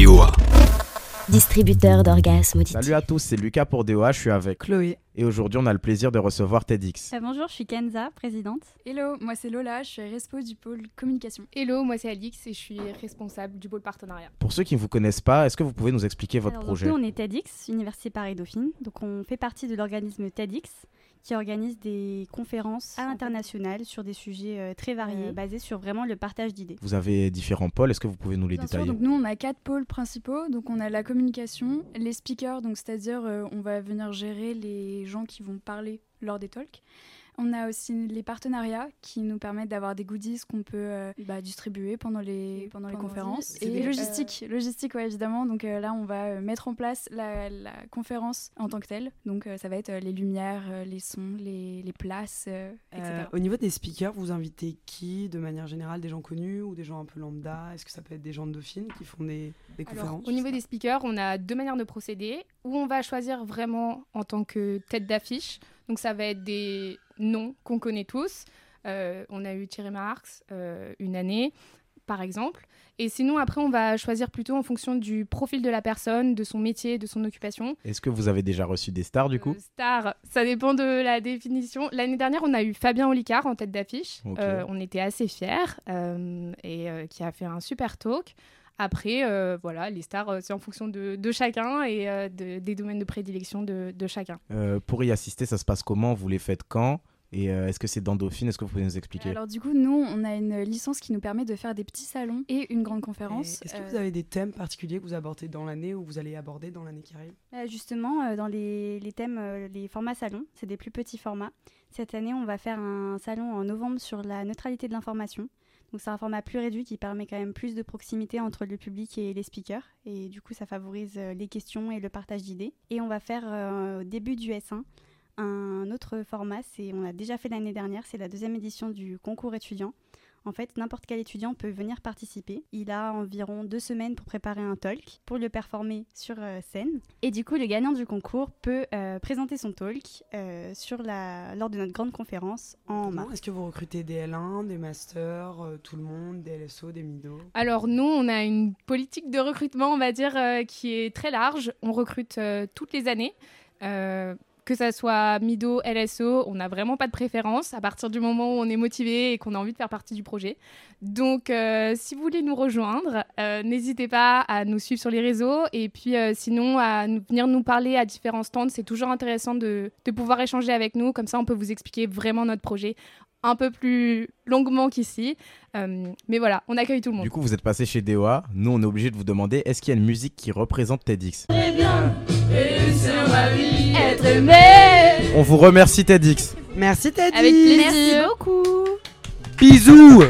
DOA. Distributeur d'orgasmes. Salut à tous, c'est Lucas pour DOA, je suis avec Chloé. Et aujourd'hui, on a le plaisir de recevoir TEDx. Euh, bonjour, je suis Kenza, présidente. Hello, moi c'est Lola, je suis respo du pôle communication. Hello, moi c'est Alix et je suis responsable du pôle partenariat. Pour ceux qui ne vous connaissent pas, est-ce que vous pouvez nous expliquer votre Alors, projet donc, Nous, on est TEDx, Université Paris-Dauphine. Donc, on fait partie de l'organisme TEDx qui organise des conférences à l'international sur des sujets euh, très variés, euh, basés sur vraiment le partage d'idées. Vous avez différents pôles, est-ce que vous pouvez nous les Bien sûr, détailler donc nous on a quatre pôles principaux. Donc on a la communication, les speakers, donc c'est-à-dire euh, on va venir gérer les gens qui vont parler lors des talks. On a aussi les partenariats qui nous permettent d'avoir des goodies qu'on peut euh, bah, distribuer pendant les, pendant les conférences. Et c'est- logistique, logistique ouais, évidemment. Donc euh, là, on va euh, mettre en place la, la conférence en tant que telle. Donc euh, ça va être euh, les lumières, euh, les sons, les, les places, euh, etc. Euh, au niveau des speakers, vous invitez qui de manière générale Des gens connus ou des gens un peu lambda? Est-ce que ça peut être des gens de Dauphine qui font des, des Alors, conférences? au niveau des speakers, on a deux manières de procéder où on va choisir vraiment en tant que tête d'affiche. Donc ça va être des noms qu'on connaît tous. Euh, on a eu Thierry Marx euh, une année, par exemple. Et sinon, après, on va choisir plutôt en fonction du profil de la personne, de son métier, de son occupation. Est-ce que vous avez déjà reçu des stars du coup? Euh, star, ça dépend de la définition. L'année dernière, on a eu Fabien Olicard en tête d'affiche. On était assez fiers et qui a fait un super talk. Après, euh, voilà, les stars, euh, c'est en fonction de, chacun et euh, de- des domaines de prédilection de, chacun. Pour y assister, ça se passe comment? Vous les faites quand? Et euh, est-ce que c'est dans Dauphine Est-ce que vous pouvez nous expliquer? Alors du coup, nous, on a une licence qui nous permet de faire des petits salons et une grande conférence. Est-ce que vous avez des thèmes particuliers que vous abordez dans l'année ou vous allez aborder dans l'année qui arrive? Euh, justement, euh, dans les, les thèmes, euh, les formats salons, c'est des plus petits formats. Cette année, on va faire un salon en novembre sur la neutralité de l'information. Donc c'est un format plus réduit qui permet quand même plus de proximité entre le public et les speakers. Et du coup, ça favorise euh, les questions et le partage d'idées. Et on va faire euh, au début du S1 un autre format, c'est on a déjà fait l'année dernière, c'est la deuxième édition du concours étudiant. En fait, n'importe quel étudiant peut venir participer. Il a environ deux semaines pour préparer un talk, pour le performer sur euh, scène. Et du coup, le gagnant du concours peut euh, présenter son talk euh, sur la... lors de notre grande conférence en mars. Non, Est-ce que vous recrutez des L1, des masters, euh, tout le monde, des LSO, des MIDO? Alors nous, on a une politique de recrutement, on va dire, euh, qui est très large. On recrute euh, toutes les années. Que ça soit Mido, LSO, on n'a vraiment pas de préférence à partir du moment où on est motivé et qu'on a envie de faire partie du projet. Donc, euh, si vous voulez nous rejoindre, euh, n'hésitez pas à nous suivre sur les réseaux et puis euh, sinon à nous- venir nous parler à différents stands. C'est toujours intéressant de, de pouvoir échanger avec nous. Comme ça, on peut vous expliquer vraiment notre projet un peu plus longuement qu'ici. Euh, mais voilà, on accueille tout le monde. Du coup, vous êtes passé chez DOA. Nous, on est obligé de vous demander est-ce qu'il y a une musique qui représente TEDx? On vous remercie TEDx. Merci Teddy Avec plaisir. Merci beaucoup Bisous